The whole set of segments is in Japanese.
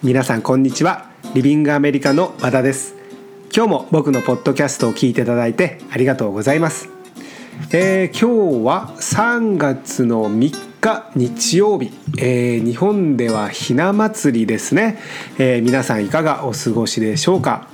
皆さんこんにちは。リビングアメリカの和田です。今日も僕のポッドキャストを聞いていただいてありがとうございます、えー、今日は3月の3日日曜日、えー、日本ではひな祭りですね、えー、皆さんいかがお過ごしでしょうか。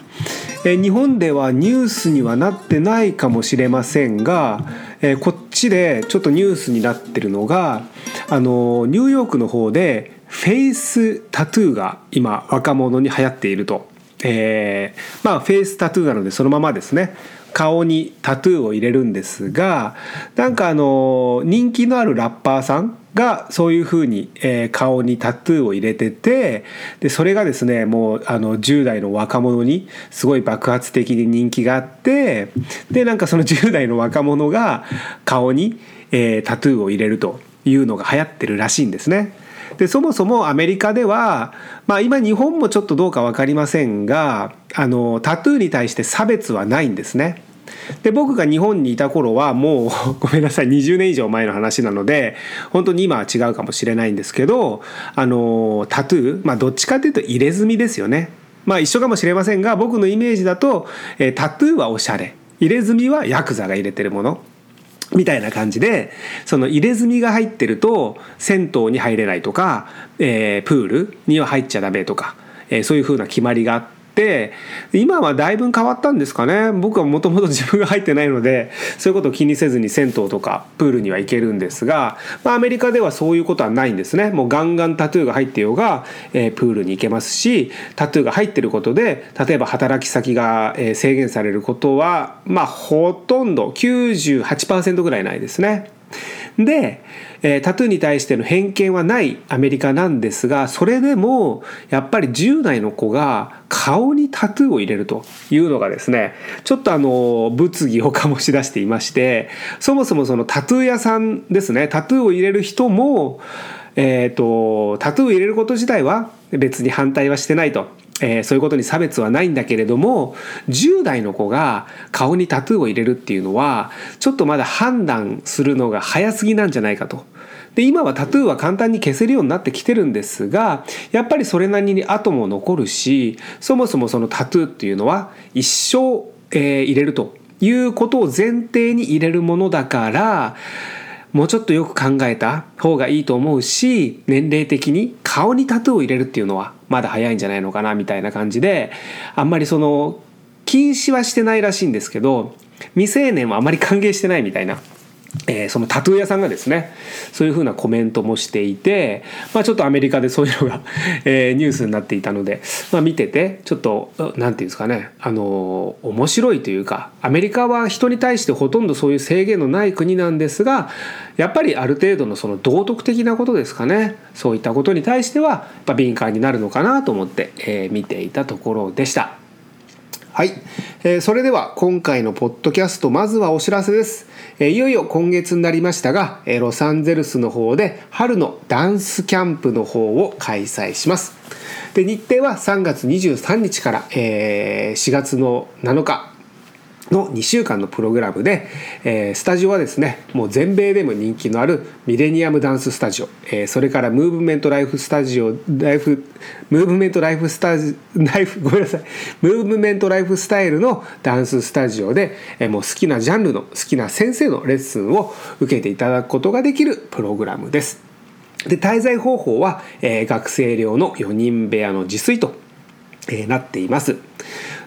え日本ではニュースにはなってないかもしれませんが、えこっちでちょっとニュースになってるのがあのニューヨークの方でフェイスタトゥーが今若者に流行っていると、えー、まあフェイスタトゥーなのでそのままですね顔にタトゥーを入れるんですがなんかあの人気のあるラッパーさんがそういうふうに、えー、顔にタトゥーを入れててでそれがですねもうあの10代の若者にすごい爆発的に人気があってでなんかその10代の若者が顔に、えー、タトゥーを入れるというのが流行ってるらしいんですね。でそもそもアメリカでは、まあ、今日本もちょっとどうか分かりませんがあのタトゥーに対して差別はないんですね。で僕が日本にいた頃はもう ごめんなさい20年以上前の話なので本当に今は違うかもしれないんですけどあのタトゥーまあどっちかというと入れ墨ですよね。まあ一緒かもしれませんが僕のイメージだと、えタトゥーはおしゃれ入れ墨はヤクザが入れてるものみたいな感じでその入れ墨が入ってると銭湯に入れないとか、えー、プールには入っちゃダメとか、えー、そういうふうな決まりがあってっ今はだいぶ変わったんですかね僕はもともと自分が入ってないのでそういうことを気にせずに銭湯とかプールには行けるんですが、まあ、アメリカではそういうことはないんですねもうガンガンタトゥーが入ってようが、えー、プールに行けますしタトゥーが入ってることで例えば働き先が、え制限されることはまあほとんど98%ぐらいないですね。で、えー、タトゥーに対しての偏見はないアメリカなんですがそれでもやっぱり10代の子が顔にタトゥーを入れるというのがですねちょっとあの物議を醸し出していましてそもそもそのタトゥー屋さんですねタトゥーを入れる人もえーと、タトゥーを入れること自体は別に反対はしてないと。えー、そういうことに差別はないんだけれども10代の子が顔にタトゥーを入れるっていうのはちょっとまだ判断するのが早すぎなんじゃないかと。で今はタトゥーは簡単に消せるようになってきてるんですがやっぱりそれなりに後も残るしそもそもそのタトゥーっていうのは一生、えー、入れるということを前提に入れるものだからもうちょっとよく考えた方がいいと思うし年齢的に顔にタトゥーを入れるっていうのはまだ早いんじゃないのかなみたいな感じであんまりその禁止はしてないらしいんですけど未成年はあまり歓迎してないみたいなえー、そのタトゥー屋さんがですねそういうふうなコメントもしていて、まあ、ちょっとアメリカでそういうのが えー、ニュースになっていたので、まあ、見ててちょっと何て言うんですかねあの面白いというかアメリカは人に対してほとんどそういう制限のない国なんですがやっぱりある程度のその道徳的なことですかねそういったことに対してはやっぱ敏感になるのかなと思って、えー、見ていたところでした。はい、えー、それでは今回のポッドキャストまずはお知らせです、えー、いよいよ今月になりましたが、えー、ロサンゼルスの方で春のダンスキャンプの方を開催します。で日程は3月23日から、えー、4月の7日の2週間のプログラムで、えー、スタジオはですねもう全米でも人気のあるミレニアムダンススタジオ、えー、それからムーブメントライフスタジオライフムーブメントライフスタジライフごめんなさいムーブメントライフスタイルのダンススタジオで、えー、もう好きなジャンルの好きな先生のレッスンを受けていただくことができるプログラムです。で滞在方法は、えー、学生寮の4人部屋の自炊と、えー、なっています。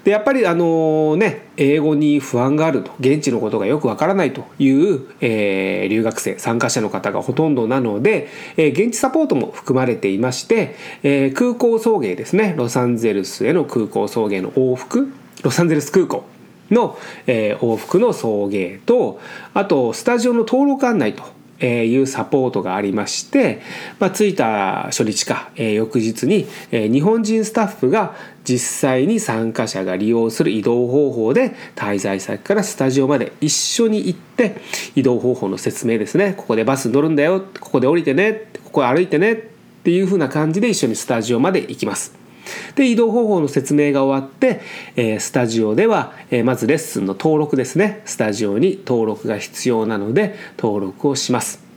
でやっぱりあのね英語に不安があると現地のことがよくわからないという、えー、留学生参加者の方がほとんどなので、えー、現地サポートも含まれていまして、えー、空港送迎ですね。ロサンゼルスへの空港送迎の往復ロサンゼルス空港の、え、往復の送迎とあとスタジオの登録案内とえーいうサポートがありまして、まあ、着いた初日か、え翌日に、え日本人スタッフが実際に参加者が利用する移動方法で滞在先からスタジオまで一緒に行って移動方法の説明ですねここでバス乗るんだよここで降りてねここ歩いてねっていう風な感じで一緒にスタジオまで行きます。で移動方法の説明が終わって、えスタジオでは、えまずレッスンの登録ですね。スタジオに登録が必要なので登録をします。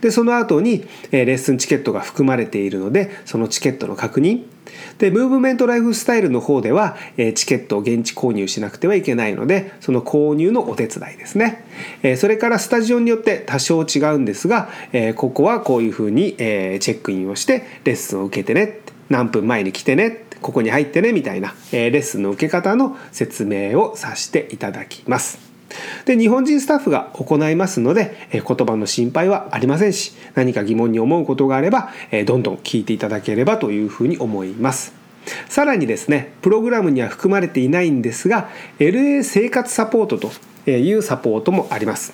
でその後に、えレッスンチケットが含まれているのでそのチケットの確認。でムーブメントライフスタイルの方では、えチケットを現地購入しなくてはいけないのでその購入のお手伝いですね、えそれからスタジオによって多少違うんですが、えここはこういうふうに、えチェックインをしてレッスンを受けてね。何分前に来てねここに入ってねみたいな、レッスンの受け方の説明をさせていただきます。で日本人スタッフが行いますので、言葉の心配はありませんし何か疑問に思うことがあれば、どんどん聞いていただければというふうに思います。さらにですねプログラムには含まれていないんですが LA 生活サポートというサポートもあります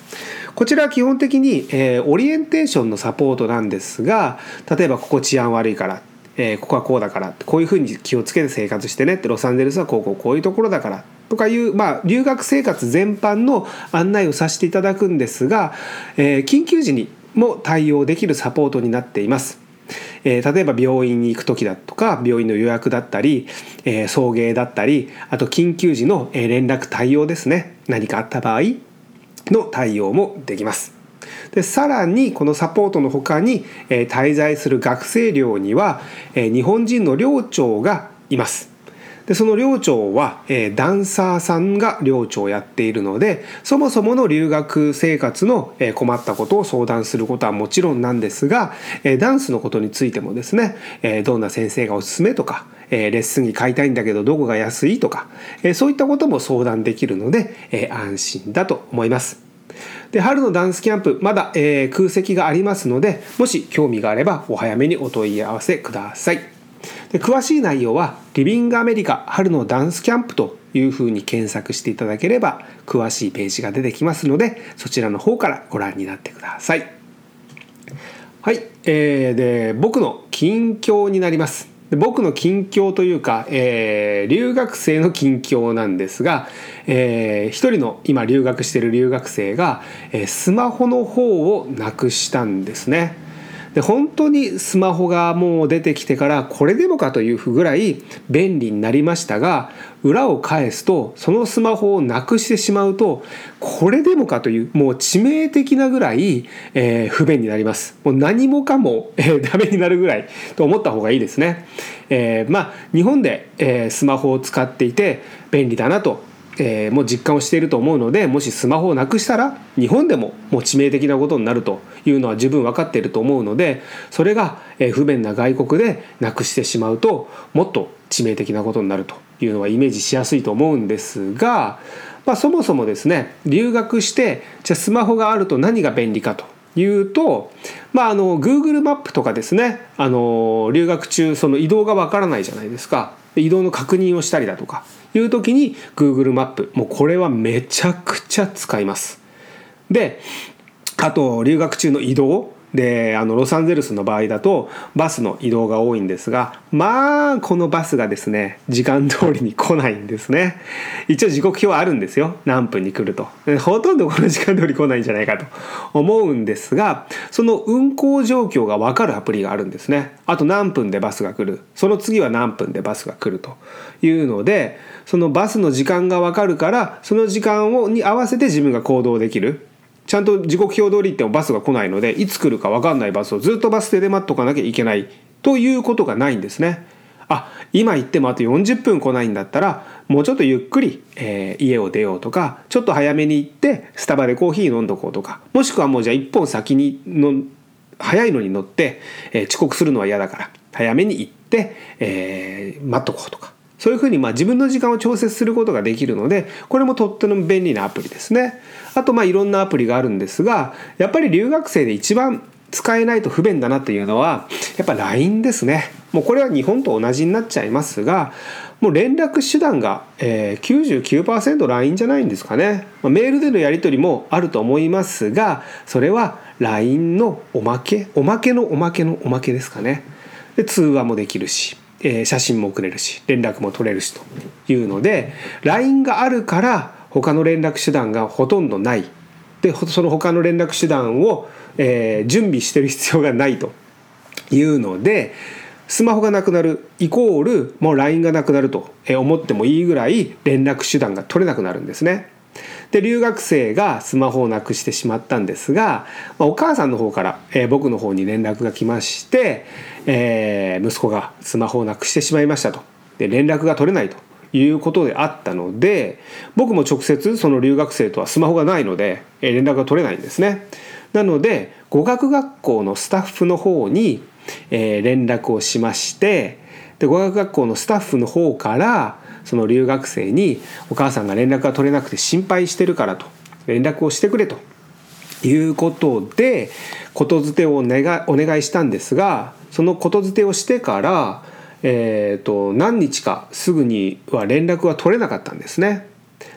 こちらは基本的に、オリエンテーションのサポートなんですが例えばここ治安悪いからえー、ここはこうだからこういうふうに気をつけて生活してねってロサンゼルスはこうこうこういうところだからとかいう、まあ、留学生活全般の案内をさせていただくんですが、えー、緊急時にも対応できるサポートになっています。え、例えば病院に行く時だとか病院の予約だったり、え、送迎だったりあと緊急時の連絡対応ですね何かあった場合の対応もできます。でさらにこのサポートのほかに、えー、滞在する学生寮には、えー、日本人の寮長がいます。でその寮長は、えー、ダンサーさんが寮長をやっているのでそもそもの留学生活の、えー、困ったことを相談することはもちろんなんですが、えー、ダンスのことについてもですね、えー、どんな先生がおすすめとか、えー、レッスンに買いたいんだけどどこが安いとか、えー、そういったことも相談できるので、えー、安心だと思います。で春のダンスキャンプまだ、えー、空席がありますのでもし興味があればお早めにお問い合わせください。で詳しい内容は「リビングアメリカ春のダンスキャンプ」というふうに検索していただければ詳しいページが出てきますのでそちらの方からご覧になってください。はい、えー、で僕の近況になります。で僕の近況というか、えー、留学生の近況なんですが、えー、一人の今留学してる留学生が、えー、スマホの方をなくしたんですね。で本当にスマホがもう出てきてからこれでもかというぐらい便利になりましたが裏を返すとそのスマホをなくしてしまうとこれでもかというもう致命的なぐらい、えー、不便になります。もう何もかも、えー、ダメになるぐらいと思った方がいいですね、えー、まあ日本で、えー、スマホを使っていて便利だなとえー、もう実感をしていると思うのでもしスマホをなくしたら日本でももう致命的なことになるというのは十分分かっていると思うのでそれが、え不便な外国でなくしてしまうともっと致命的なことになるというのはイメージしやすいと思うんですが、まあ、そもそもですね留学してじゃスマホがあると何が便利かというと、まあ、あの Google マップとかですねあの留学中その移動がわからないじゃないですか。移動の確認をしたりだとかいう時に Google マップもうこれはめちゃくちゃ使います。であと留学中の移動であのロサンゼルスの場合だとバスの移動が多いんですがまあこのバスがですね時間通りに来ないんですね。一応時刻表あるんですよ。何分に来ると。ほとんどこの時間通り来ないんじゃないかと思うんですがその運行状況が分かるアプリがあるんですね。あと何分でバスが来る。その次は何分でバスが来るというのでそのバスの時間が分かるからその時間をに合わせて自分が行動できる。ちゃんと時刻表通り行ってもバスが来ないのでいつ来るか分かんないバスをずっとバス停で待っとかなきゃいけないということがないんですね。あ今行ってもあと40分来ないんだったらもうちょっとゆっくり、えー、家を出ようとかちょっと早めに行ってスタバでコーヒー飲んどこうとかもしくはもうじゃあ一本先にの早いのに乗って、えー、遅刻するのは嫌だから早めに行って、えー、待っとこうとかそういうふうにまあ自分の時間を調節することができるのでこれもとっても便利なアプリですね。あとまあいろんなアプリがあるんですがやっぱり留学生で一番使えないと不便だなっていうのはやっぱ LINE ですね。もうこれは日本と同じになっちゃいますがもう連絡手段が、え、99% LINE じゃないんですかね。ま、メールでのやり取りもあると思いますがそれは LINE のおまけおまけのおまけのおまけですかね。で通話もできるしえ写真も送れるし連絡も取れるしというので LINE があるから他の連絡手段がほとんどないでその他の連絡手段を、え、準備してる必要がないというのでスマホがなくなるイコールもう LINE がなくなると思ってもいいぐらい連絡手段が取れなくなるんですね。で留学生がスマホをなくしてしまったんですが、まあ、お母さんの方から、えー、僕の方に連絡が来まして、えー、息子がスマホをなくしてしまいましたとで連絡が取れないということであったので僕も直接その留学生とはスマホがないので、えー、連絡が取れないんですね。なので語学学校のスタッフの方に、え、連絡をしましてで語学学校のスタッフの方からその留学生にお母さんが連絡が取れなくて心配してるからと連絡をしてくれということでことづてをお願いしたんですがそのことづてをしてから、えーと、何日かすぐには連絡が取れなかったんですね。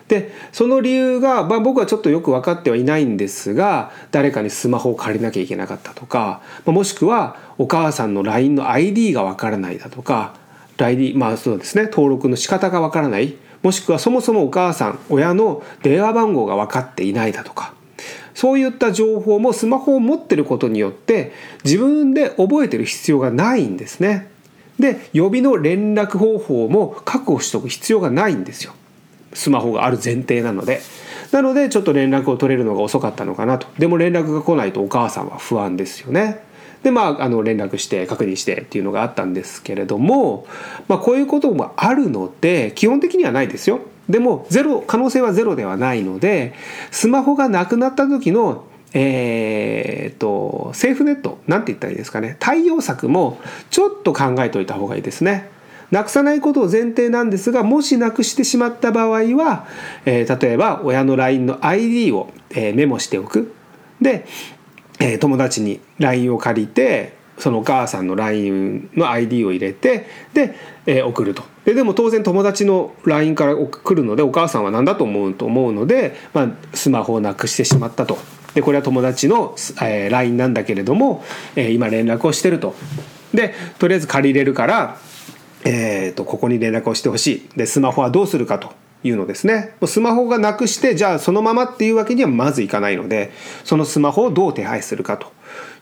でその理由が、まあ、僕はちょっとよく分かってはいないんですが誰かにスマホを借りなきゃいけなかったとか、もしくはお母さんの LINE の ID が分からないだとか ID まあそうですね登録の仕方が分からないもしくはそもそもお母さん親の電話番号が分かっていないだとかそういった情報もスマホを持ってることによって自分で覚えてる必要がないんですね。で予備の連絡方法も確保しておく必要がないんですよ。スマホがある前提なので。なのでちょっと連絡を取れるのが遅かったのかなと。でも連絡が来ないとお母さんは不安ですよね。でまああの連絡して確認してっていうのがあったんですけれども、まあ、こういうこともあるので基本的にはないですよ。でもゼロ可能性はゼロではないのでスマホがなくなった時のえーと、セーフネットなんて言ったらいいですかね対応策もちょっと考えておいた方がいいですね。なくさないことを前提なんですがもしなくしてしまった場合は、えー、例えば親の LINE の ID を、えー、メモしておくで、えー、友達に LINE を借りてそのお母さんの LINE の ID を入れてで、えー、送ると。ででも当然友達の LINE から来るのでお母さんは何だと思うと思うので、まあ、スマホをなくしてしまったと。でこれは友達の、えー、LINE なんだけれども、えー、今連絡をしてると。でとりあえず借りれるから、えーと、ここに連絡をしてほしい。でスマホはどうするかと。いうのですね。スマホがなくしてじゃあそのままっていうわけにはまずいかないのでそのスマホをどう手配するかと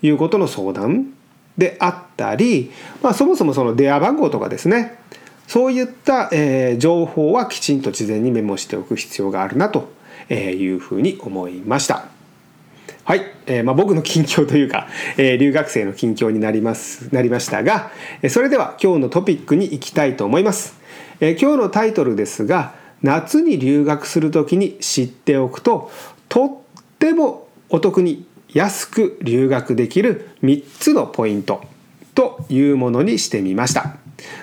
いうことの相談であったり、まあ、そもそもその電話番号とかですね。そういった、えー、情報はきちんと事前にメモしておく必要があるなというふうに思いました。はい、えーまあ、僕の近況というか、えー、留学生の近況になりますなりましたがそれでは今日のトピックに行きたいと思います、えー、今日のタイトルですが夏に留学する時に知っておくととってもお得に安く留学できる3つのポイントというものにしてみました。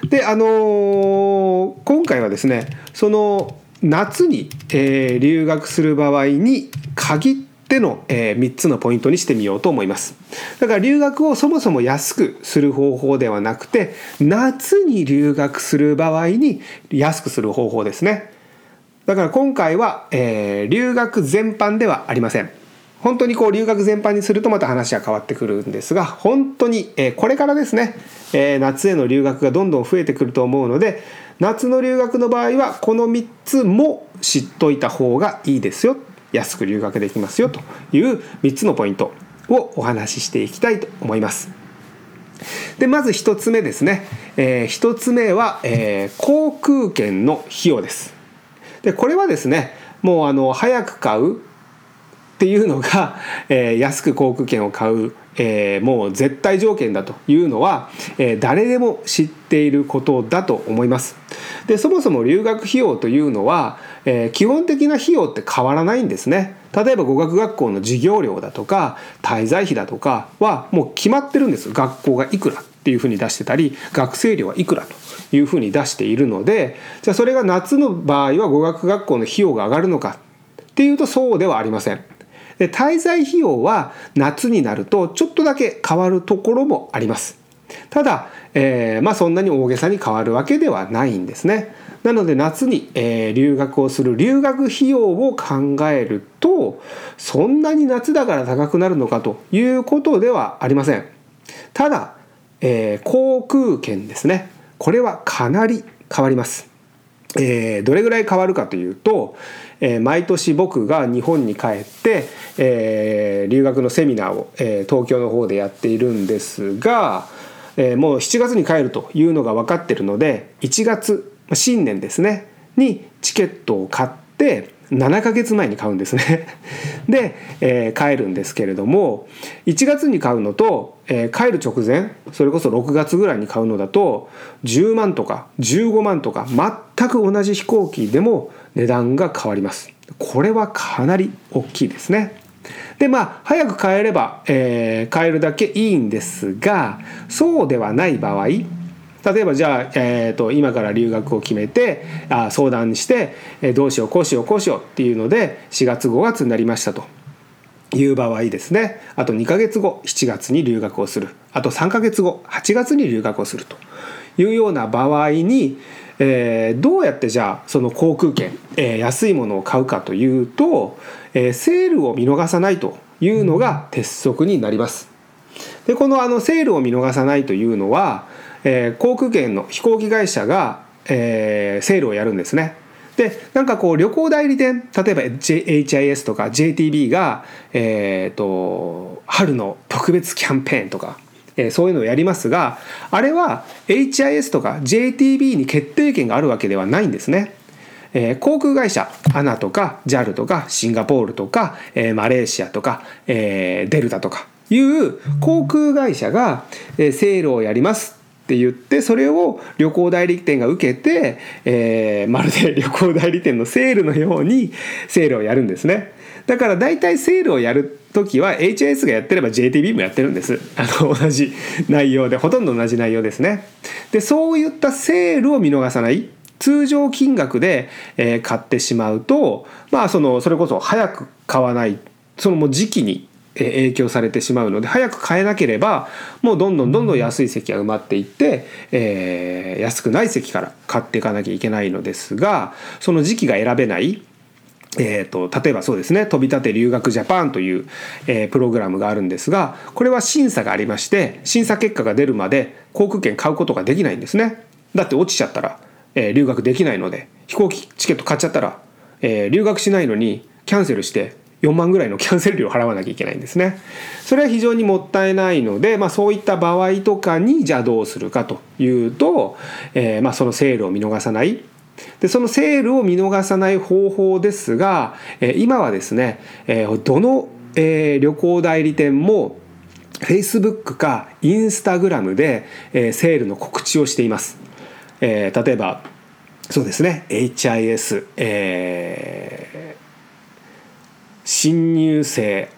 であのー、今回はですねその夏に、えー、留学する場合に限っての、えー、3つのポイントにしてみようと思いますだから留学をそもそも安くする方法ではなくて夏に留学する場合に安くする方法ですねだから今回は、えー、留学全般ではありません。本当にこう留学全般にするとまた話は変わってくるんですが本当に、えー、これからですね、えー、夏への留学がどんどん増えてくると思うので夏の留学の場合はこの3つも知っといた方がいいですよ。安く留学できますよという3つのポイントをお話ししていきたいと思います。でまず1つ目ですね、えー、1つ目は、えー、航空券の費用です。でこれはですねもうあの早く買うっていうのが、えー、安く航空券を買う、えー、もう絶対条件だというのは、えー、誰でも知っていることだと思います。でそもそも留学費用というのは、え、基本的な費用って変わらないんですね。例えば語学学校の授業料だとか滞在費だとかはもう決まってるんです学校がいくらっていうふうに出してたり学生料はいくらというふうに出しているのでじゃあそれが夏の場合は語学学校の費用が上がるのかっていうとそうではありません。で滞在費用は夏になるとちょっとだけ変わるところもあります。ただ、えー、まあそんなに大げさに変わるわけではないんですね。なので夏に、えー、留学をする留学費用を考えるとそんなに夏だから高くなるのかということではありません。ただ、えー、航空券ですねこれはかなり変わります。えー、どれぐらい変わるかというと、えー、毎年僕が日本に帰って、えー、留学のセミナーを、え東京の方でやっているんですが、えもう7月に帰るというのが分かってるので1月新年ですねにチケットを買って7ヶ月前に買うんですね。で、えー、帰るんですけれども1月に買うのと、えー、帰る直前それこそ6月ぐらいに買うのだと10万とか15万とか全く同じ飛行機でも値段が変わります。これはかなり大きいですね。でまあ早く買えれば、えー、買えるだけいいんですがそうではない場合例えばじゃあ、えーと、今から留学を決めてあ相談して、えー、どうしようこうしようこうしようっていうので4月5月になりましたと。いう場合ですね。あと2ヶ月後7月に留学をする。あと3ヶ月後8月に留学をすると。いうような場合に、えー、どうやってじゃあその航空券、えー、安いものを買うかというと、えー、セールを見逃さないというのが鉄則になります。でこのあのセールを見逃さないというのはえー、航空券の飛行機会社が、えー、セールをやるんですね。でなんかこう旅行代理店例えば HIS とか JTB が、えーと、春の特別キャンペーンとか、えー、そういうのをやりますがあれは HIS とか JTB に決定権があるわけではないんですね。えー、航空会社 ANA とか JAL とかシンガポールとか、えー、マレーシアとか、えー、デルタとかいう航空会社が、えー、セールをやりますって言ってそれを旅行代理店が受けて、えー、まるで旅行代理店のセールのようにセールをやるんですね。だから大体セールをやる時は HIS がやってれば JTB もやってるんです。あの同じ内容でほとんど同じ内容ですね。でそういったセールを見逃さない通常金額で、え、買ってしまうとまあそのそれこそ早く買わないそのもう時期に影響されてしまうので早く買えなければもうどんどんどんどん安い席が埋まっていって、えー、安くない席から買っていかなきゃいけないのですがその時期が選べないえーと、例えばそうですね飛び立て留学ジャパンという、えー、プログラムがあるんですがこれは審査がありまして審査結果が出るまで航空券買うことができないんですね。だって落ちちゃったら、えー、留学できないので飛行機チケット買っちゃったら、えー、留学しないのにキャンセルして4万ぐらいのキャンセル料を払わなきゃいけないんですね。それは非常にもったいないので、まあ、そういった場合とかにじゃあどうするかというと、えー、まあそのセールを見逃さないでそのセールを見逃さない方法ですが、えー、今はですね、えー、どの、えー、旅行代理店も Facebook か Instagram で、えー、セールの告知をしています。えー、例えばそうですね HIS、えー新入生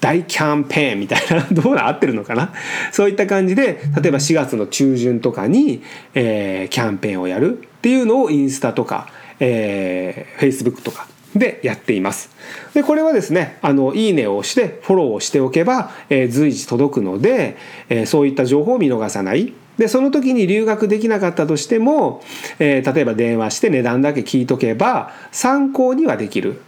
大キャンペーンみたいなどうな合ってるのかな？そういった感じで例えば4月の中旬とかに、えー、キャンペーンをやるっていうのをインスタとか、えー、Facebook とかでやっています。でこれはですねあのいいねを押してフォローをしておけば、えー、随時届くので、えー、そういった情報を見逃さない。でその時に留学できなかったとしても、えー、例えば電話して値段だけ聞いとけば参考にはできる。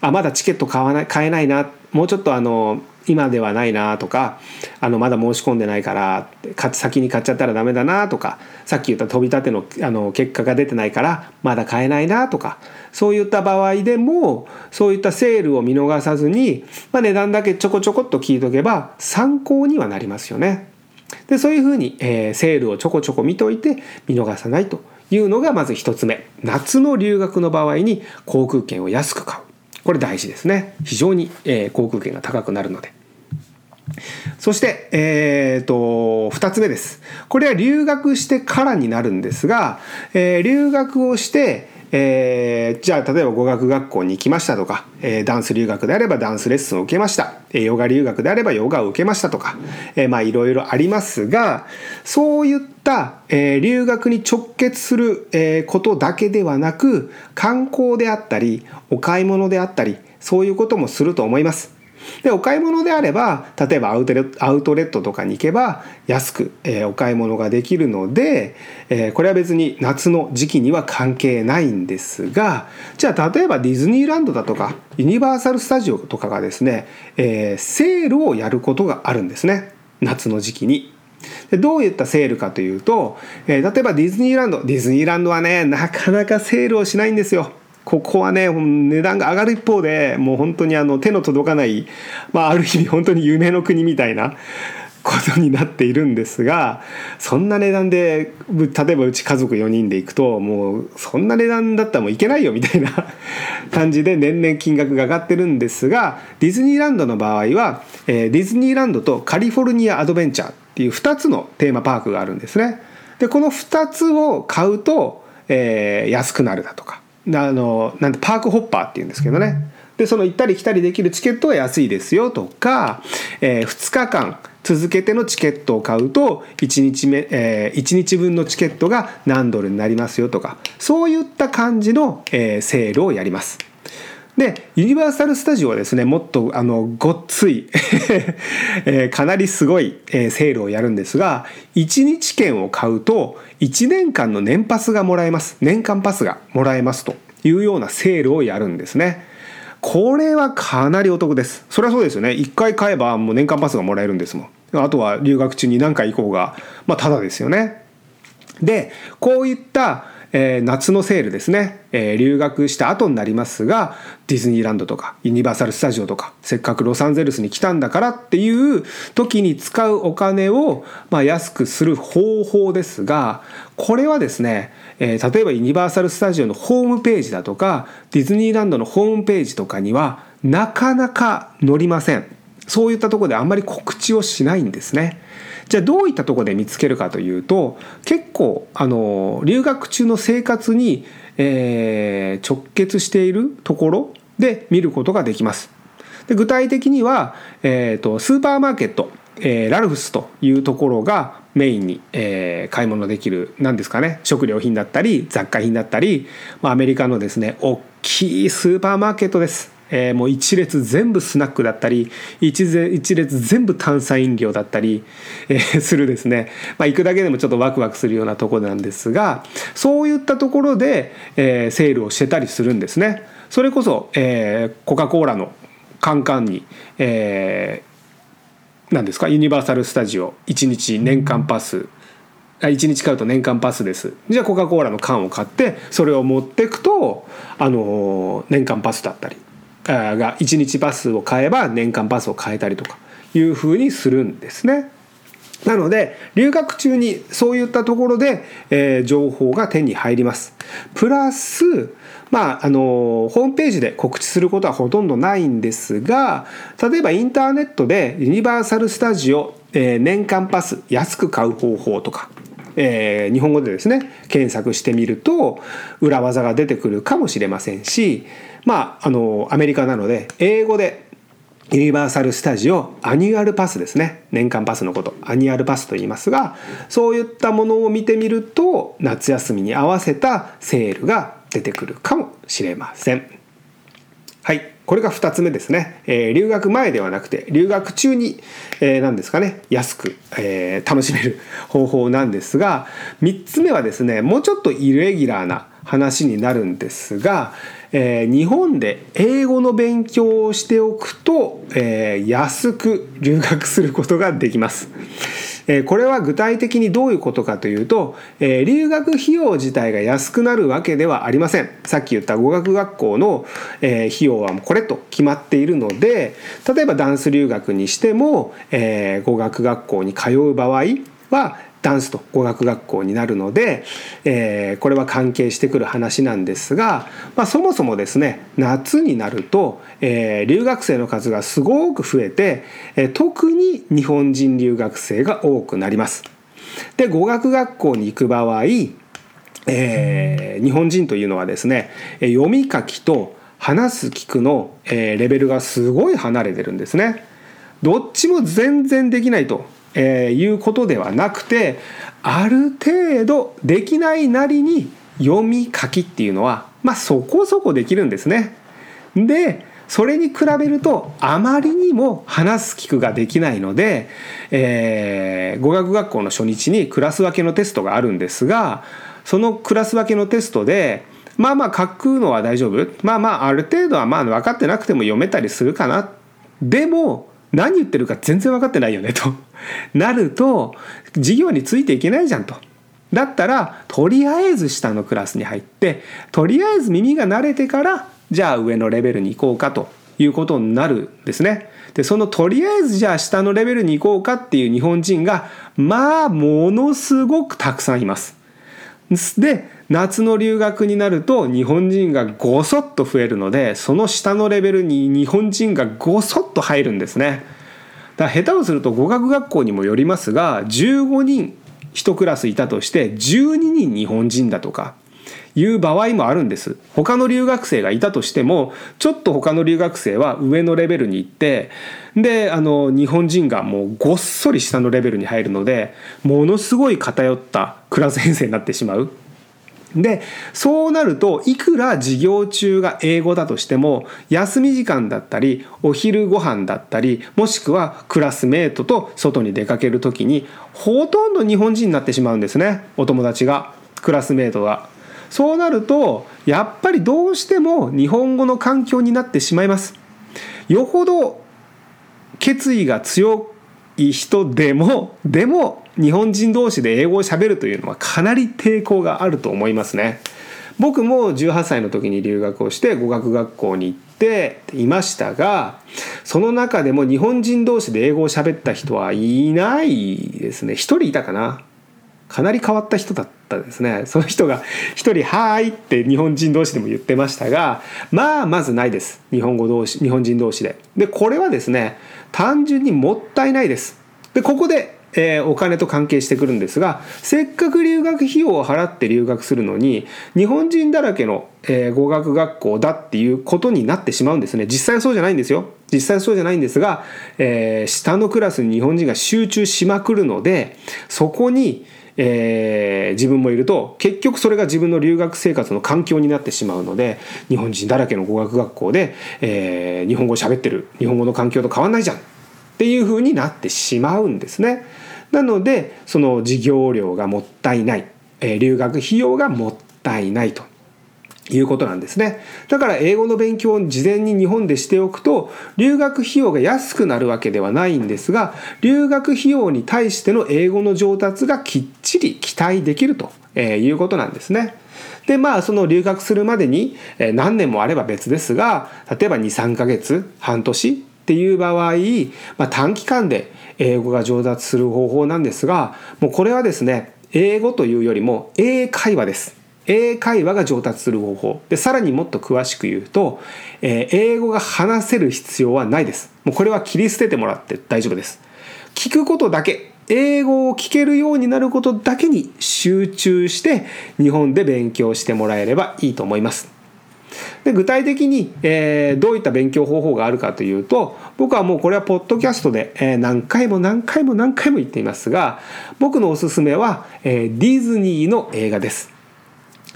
あまだチケット買わない買えないなもうちょっとあの今ではないなとかあのまだ申し込んでないから先に買っちゃったらダメだなとかさっき言った飛び立てのあの結果が出てないからまだ買えないなとかそういった場合でもそういったセールを見逃さずに、まあ、値段だけちょこちょこっと聞いとけば参考にはなりますよね。でそういうふうに、えー、セールをちょこちょこ見といて見逃さないというのがまず一つ目夏の留学の場合に航空券を安く買う。これ大事ですね非常に、えー、航空券が高くなるのでそして、えーと、2つ目です。これは留学してからになるんですが、えー、留学をして、えー、じゃあ例えば語学学校に行きましたとか、えー、ダンス留学であればダンスレッスンを受けました、えー、ヨガ留学であればヨガを受けましたとか、えー、まあいろいろありますがそういった、えー、留学に直結する、えー、ことだけではなく観光であったりお買い物であったりそういうこともすると思います。でお買い物であれば例えばアウトレットとかに行けば安く、えー、お買い物ができるので、えー、これは別に夏の時期には関係ないんですがじゃあ例えばディズニーランドだとかユニバーサル・スタジオとかがですね、えー、セールをやることがあるんですね夏の時期に。でどういったセールかというと、え、例えばディズニーランドディズニーランドはねなかなかセールをしないんですよ。ここはね値段が上がる一方でもう本当にあの手の届かない、まあ、ある意味本当に夢の国みたいなことになっているんですがそんな値段で例えばうち家族4人で行くともうそんな値段だったらもういけないよみたいな感じで年々金額が上がってるんですがディズニーランドの場合は、ディズニーランドとカリフォルニアアドベンチャーっていう2つのテーマパークがあるんですね。でこの2つを買うと、えー、安くなるだとかあのなんてパークホッパーっていうんですけどねでその行ったり来たりできるチケットは安いですよとか、えー、2日間続けてのチケットを買うと1日目、えー、1日分のチケットが何ドルになりますよとかそういった感じの、えー、セールをやります。でユニバーサル・スタジオはですねもっとあのごっつい えー、かなりすごい、えー、セールをやるんですが1日券を買うと1年間の年パスがもらえます年間パスがもらえますというようなセールをやるんですね。これはかなりお得です。それはそうですよね。1回買えばもう年間パスがもらえるんですもん。あとは留学中に何回行こうが、まあ、ただですよね。で、こういったえー、夏のセールですね、えー、留学した後になりますがディズニーランドとかユニバーサル・スタジオとかせっかくロサンゼルスに来たんだからっていう時に使うお金を、まあ、安くする方法ですがこれはですね、えー、例えばユニバーサル・スタジオのホームページだとかディズニーランドのホームページとかにはなかなか載りませんそういったところであんまり告知をしないんですね。じゃあどういったとこで見つけるかというと結構あの留学中の生活に、えー、直結しているところで見ることができます。で具体的には、えーと、スーパーマーケット、えー、ラルフスというところがメインに、えー、買い物できる何ですかね食料品だったり雑貨品だったり、まあ、アメリカのですね大きいスーパーマーケットです。えー、もう一列全部スナックだったり一一列全部炭酸飲料だったり、えー、するですね、まあ、行くだけでもちょっとワクワクするようなとこなんですがそういったところで、えー、セールをしてたりするんですね。それこそ、え、コカ・コーラのカンカンに、えー、何ですか？ユニバーサル・スタジオ1日年間パス。1日買うと年間パスです。じゃあコカ・コーラの缶を買ってそれを持ってくとあの年間パスだったり。が1日パスを買えば年間パスを買えたりとかいうふうにするんですね。なので留学中にそういったところで、えー、情報が手に入ります。プラスまああのホームページで告知することはほとんどないんですが例えばインターネットでユニバーサル・スタジオ、えー、年間パス安く買う方法とかえー、日本語でですね検索してみると裏技が出てくるかもしれませんしまああのアメリカなので英語でユニバーサル・スタジオ annual pass ですね。年間パスのこと。 annual pass と言いますがそういったものを見てみると夏休みに合わせたセールが出てくるかもしれません。はい。これが2つ目ですね、えー、留学前ではなくて留学中に、えー、何ですかね。安く、えー、楽しめる方法なんですが3つ目はですねもうちょっとイレギュラーな話になるんですが、えー、日本で英語の勉強をしておくと、えー、安く留学することができます。え、これは具体的にどういうことかというと、え、留学費用自体が安くなるわけではありません。さっき言った語学学校の、え、費用はこれと決まっているので例えばダンス留学にしても、え、語学学校に通う場合はダンスと語学学校になるので、えー、これは関係してくる話なんですが、まあ、そもそもですね夏になると、えー、留学生の数がすごく増えて、えー、特に日本人留学生が多くなります。で語学学校に行く場合、えー、日本人というのはですね読み書きと話す聞くの、えー、レベルがすごい離れてるんですね。どっちも全然できないとえー、いうことではなくてある程度できないなりに読み書きっていうのはまあそこそこできるんですね。でそれに比べるとあまりにも話す聞くができないので、えー、語学学校の初日にクラス分けのテストがあるんですがそのクラス分けのテストでまあまあ書くのは大丈夫。まあまあある程度はまあ分かってなくても読めたりするかな。でも何言ってるか全然分かってないよねと。なると授業についていけないじゃんと。だったらとりあえず下のクラスに入ってとりあえず耳が慣れてからじゃあ上のレベルに行こうかということになるんですね。でそのとりあえずじゃあ下のレベルに行こうかっていう日本人がまあものすごくたくさんいます。で夏の留学になると日本人がごそっと増えるのでその下のレベルに日本人がごそっと入るんですね。だ下手をすると語学学校にもよりますが15人1クラスいたとして12人日本人だとかいう場合もあるんです他の留学生がいたとしてもちょっと他の留学生は上のレベルに行ってであの日本人がもうごっそり下のレベルに入るのでものすごい偏ったクラス編成になってしまう。でそうなるといくら授業中が英語だとしても休み時間だったりお昼ご飯だったりもしくはクラスメートと外に出かける時にほとんど日本人になってしまうんですねお友達がクラスメートが。そうなるとやっぱりどうしても日本語の環境になってしまいます。よほど決意が強い人でもでも日本人同士で英語をしゃべるというのはかなり抵抗があると思いますね。僕も18歳の時に留学をして語学学校に行っていましたがその中でも日本人同士で英語を喋った人はいないですね。一人いたかな。かなり変わった人だったですね。その人が一人「はーい」って日本人同士でも言ってましたがまあまずないです。日本語同士日本人同士で。でこれはですね単純にもったいないです。でここでえー、お金と関係してくるんですがせっかく留学費用を払って留学するのに日本人だらけの、えー、語学学校だっていうことになってしまうんですね。実際そうじゃないんですよ。実際そうじゃないんですが、えー、下のクラスに日本人が集中しまくるのでそこにえー、自分もいると結局それが自分の留学生活の環境になってしまうので日本人だらけの語学学校で、えー、日本語を喋ってる日本語の環境と変わんないじゃんっていうふうになってしまうんですね。なのでその授業料がもったいない、えー、留学費用がもったいないということなんですね。だから英語の勉強を事前に日本でしておくと留学費用が安くなるわけではないんですが留学費用に対しての英語の上達がきっちり期待できるということなんですね。でまあその留学するまでに何年もあれば別ですが例えば23ヶ月半年っていう場合、まあ、短期間で英語が上達する方法なんですがもうこれはですね英語というよりも英会話です。英会話が上達する方法。でさらにもっと詳しく言うと、えー、英語が話せる必要はないです。もうこれは切り捨ててもらって大丈夫です。聞くことだけ。英語を聞けるようになることだけに集中して日本で勉強してもらえればいいと思います。で具体的に、えー、どういった勉強方法があるかというと僕はもうこれはポッドキャストで、えー、何回も何回も何回も言っていますが僕のおすすめは、えー、ディズニーの映画です。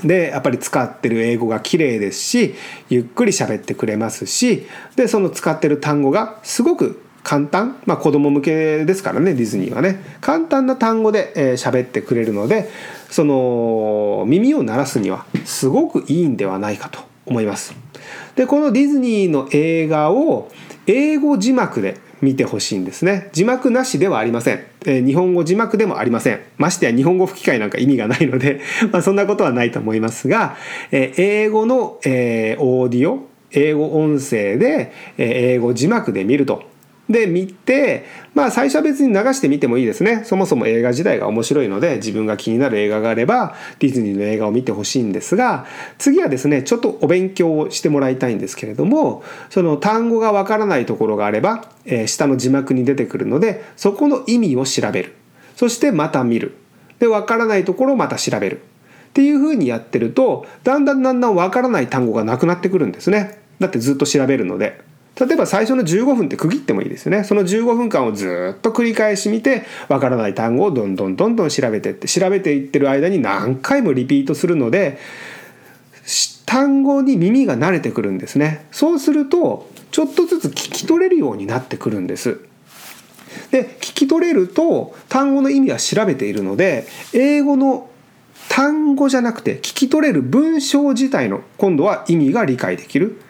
でやっぱり使ってる英語が綺麗ですしゆっくり喋ってくれますしでその使ってる単語がすごく簡単まあ子供向けですからねディズニーはね簡単な単語で喋、えー、ってくれるのでその耳を鳴らすにはすごくいいんではないかと思います。でこのディズニーの映画を英語字幕で見てほしいんですね。字幕なしではありません、えー、日本語字幕でもありません。ましてや日本語吹き替えなんか意味がないので まあそんなことはないと思いますが、えー、英語の、えー、オーディオ英語音声で、え英語字幕で見るとで見てまあ最初は別に流してみてもいいですね。そもそも映画自体が面白いので自分が気になる映画があればディズニーの映画を見てほしいんですが次はですねちょっとお勉強をしてもらいたいんですけれどもその単語がわからないところがあれば、えー、下の字幕に出てくるのでそこの意味を調べる。そしてまた見る。でわからないところをまた調べる。っていうふうにやってるとだんだんだんだんわからない単語がなくなってくるんですね。だってずっと調べるので。例えば最初の15分って区切ってもいいですよね。その15分間をずっと繰り返し見てわからない単語をどんどんどんどん調べてって調べていってる間に何回もリピートするので単語に耳が慣れてくるんですね。そうするとちょっとずつ聞き取れるようになってくるんです。で聞き取れると単語の意味は調べているので英語の単語じゃなくて聞き取れる文章自体の今度は意味が理解できる。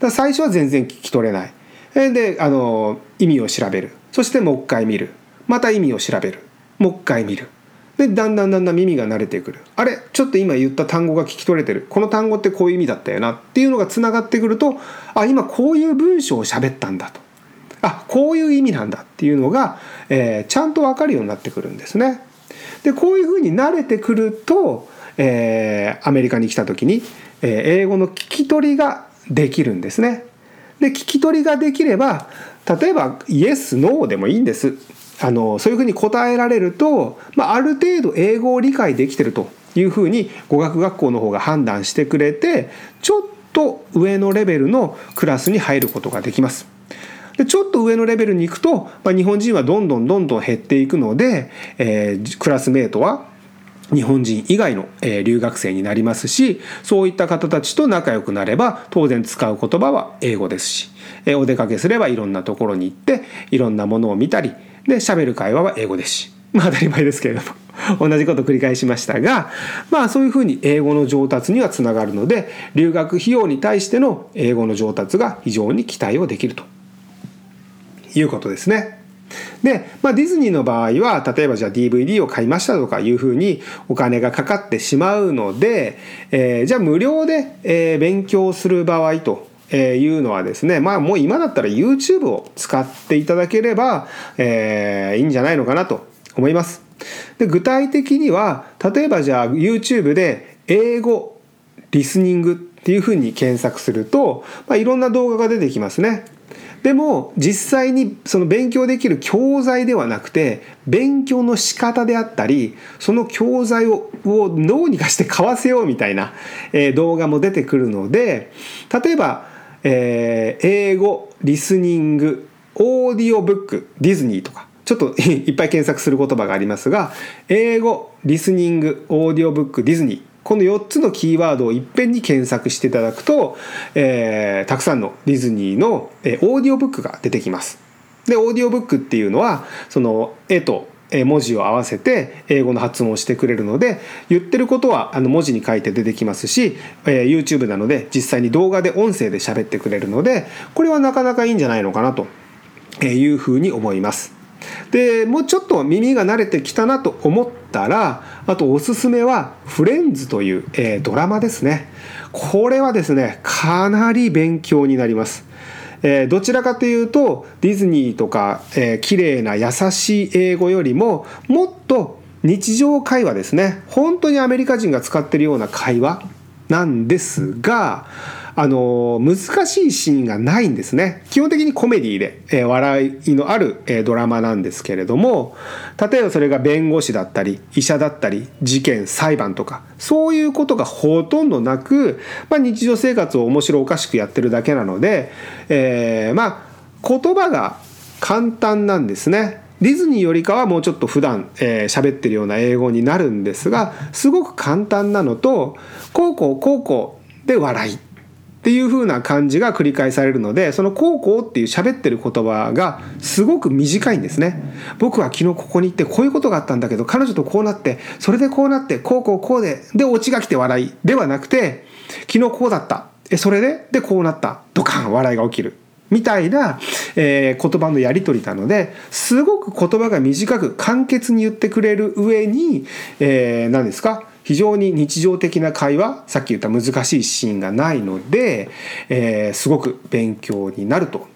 だ最初は全然聞き取れない。であの意味を調べる。そしてもう一回見る。また意味を調べる。もう一回見る。でだんだんだんだん耳が慣れてくる。あれちょっと今言った単語が聞き取れてる。この単語ってこういう意味だったよな。っていうのがつながってくるとあ今こういう文章を喋ったんだと。あこういう意味なんだ。っていうのが、えー、ちゃんと分かるようになってくるんですね。でこういうふうに慣れてくると、えー、アメリカに来た時に、えー、英語の聞き取りができるんですね。で聞き取りができれば例えばイエスノーでもいいんですあのそういうふうに答えられると、まあ、ある程度英語を理解できてるというふうに語学学校の方が判断してくれてちょっと上のレベルのクラスに入ることができます。でちょっと上のレベルに行くと、まあ、日本人はどんどんどんどん減っていくので、えー、クラスメートは日本人以外の留学生になりますしそういった方たちと仲良くなれば当然使う言葉は英語ですしお出かけすればいろんなところに行っていろんなものを見たりで喋る会話は英語ですしまあ当たり前ですけれども 同じこと繰り返しましたがまあそういうふうに英語の上達にはつながるので留学費用に対しての英語の上達が非常に期待をできるということですね。で、まあ、ディズニーの場合は例えばじゃあ DVD を買いましたとかいうふうにお金がかかってしまうので、えー、じゃあ無料で、えー、勉強する場合とえいうのはですねまあもう今だったら YouTube を使っていただければ、えー、いいんじゃないのかなと思います。で具体的には例えばじゃあ YouTube で英語リスニングっていうふうに検索すると、まあ、いろんな動画が出てきますね。でも実際にその勉強できる教材ではなくて勉強の仕方であったりその教材ををどうにかして買わせようみたいな、え、動画も出てくるので例えば、えー、英語リスニングオーディオブックディズニーとかちょっと いっぱい検索する言葉がありますが英語リスニングオーディオブックディズニーこの4つのキーワードをいっぺんに検索していただくと、えー、たくさんのディズニーの、えー、オーディオブックが出てきます。でオーディオブックっていうのはその絵と文字を合わせて英語の発音をしてくれるので言ってることはあの文字に書いて出てきますし、え、YouTube なので実際に動画で音声で喋ってくれるのでこれはなかなかいいんじゃないのかなというふうに思います。でもうちょっと耳が慣れてきたなと思ったらあとおすすめは「フレンズ」という、えー、ドラマですね。これはですねかなり勉強になります。え、どちらかというとディズニーとか、えー、綺麗な優しい英語よりももっと日常会話ですね。本当にアメリカ人が使ってるような会話なんですがあの難しいシーンがないんですね基本的にコメディで、えー、笑いのある、えー、ドラマなんですけれども例えばそれが弁護士だったり医者だったり事件裁判とかそういうことがほとんどなく、まあ、日常生活を面白おかしくやってるだけなので、えー、まあ言葉が簡単なんですね。ディズニーよりかはもうちょっと普段えー、喋ってるような英語になるんですがすごく簡単なのとこうこうこうこうで笑いっていう風な感じが繰り返されるのでその「こうこう」っていう喋ってる言葉がすごく短いんですね。僕は昨日ここに行ってこういうことがあったんだけど彼女とこうなってそれでこうなってこうこうこうででオチが来て笑いではなくて昨日こうだった。えそれで？でこうなった。ドカン笑いが起きる。みたいな、えー、言葉のやり取りなのですごく言葉が短く簡潔に言ってくれる上に、えー、何ですか？非常に日常的な会話さっき言った難しいシーンがないので、えー、すごく勉強になると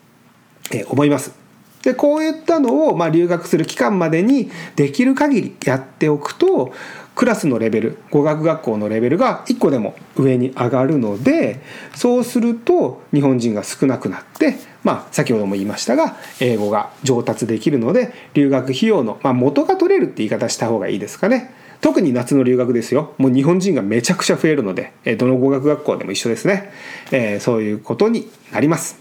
思います。でこういったのを、ま、留学する期間までにできる限りやっておくとクラスのレベル語学学校のレベルが1個でも上に上がるのでそうすると日本人が少なくなって、まあ、先ほども言いましたが英語が上達できるので留学費用の、まあ、元が取れるって言い方した方がいいですかね。特に夏の留学ですよ。もう日本人がめちゃくちゃ増えるのでどの語学学校でも一緒ですね、えー、そういうことになります。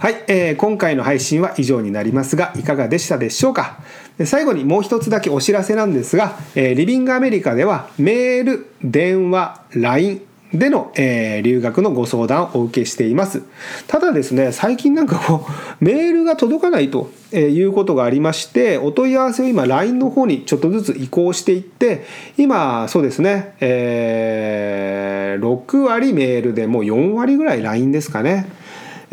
はい、えー、今回の配信は以上になりますがいかがでしたでしょうか？最後にもう一つだけお知らせなんですが、えー、リビングアメリカではメール電話 LINE での、えー、留学のご相談をお受けしています。ただですね、最近なんかこう、メールが届かないということがありまして、お問い合わせを今 LINE の方にちょっとずつ移行していって、今、そうですね、えー、6割メールでもう4割ぐらい LINE ですかね。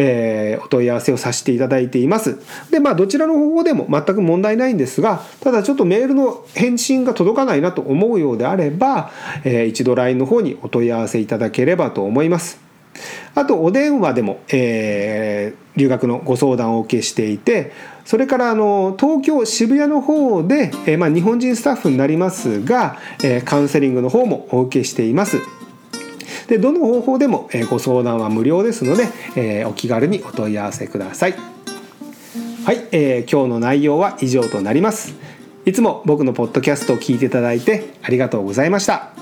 えー、お問い合わせをさせていただいていますでまあどちらの方法でも全く問題ないんですがただちょっとメールの返信が届かないなと思うようであれば、えー、一度 LINE の方にお問い合わせいただければと思いますあとお電話でも、えー、留学のご相談をお受けしていてそれからあの東京渋谷の方で、えーまあ、日本人スタッフになりますが、えー、カウンセリングの方もお受けしています。でどの方法でも、え、ご相談は無料ですので、えー、お気軽にお問い合わせください。はい、えー、今日の内容は以上となります。いつも僕のポッドキャストを聞いていただいてありがとうございました。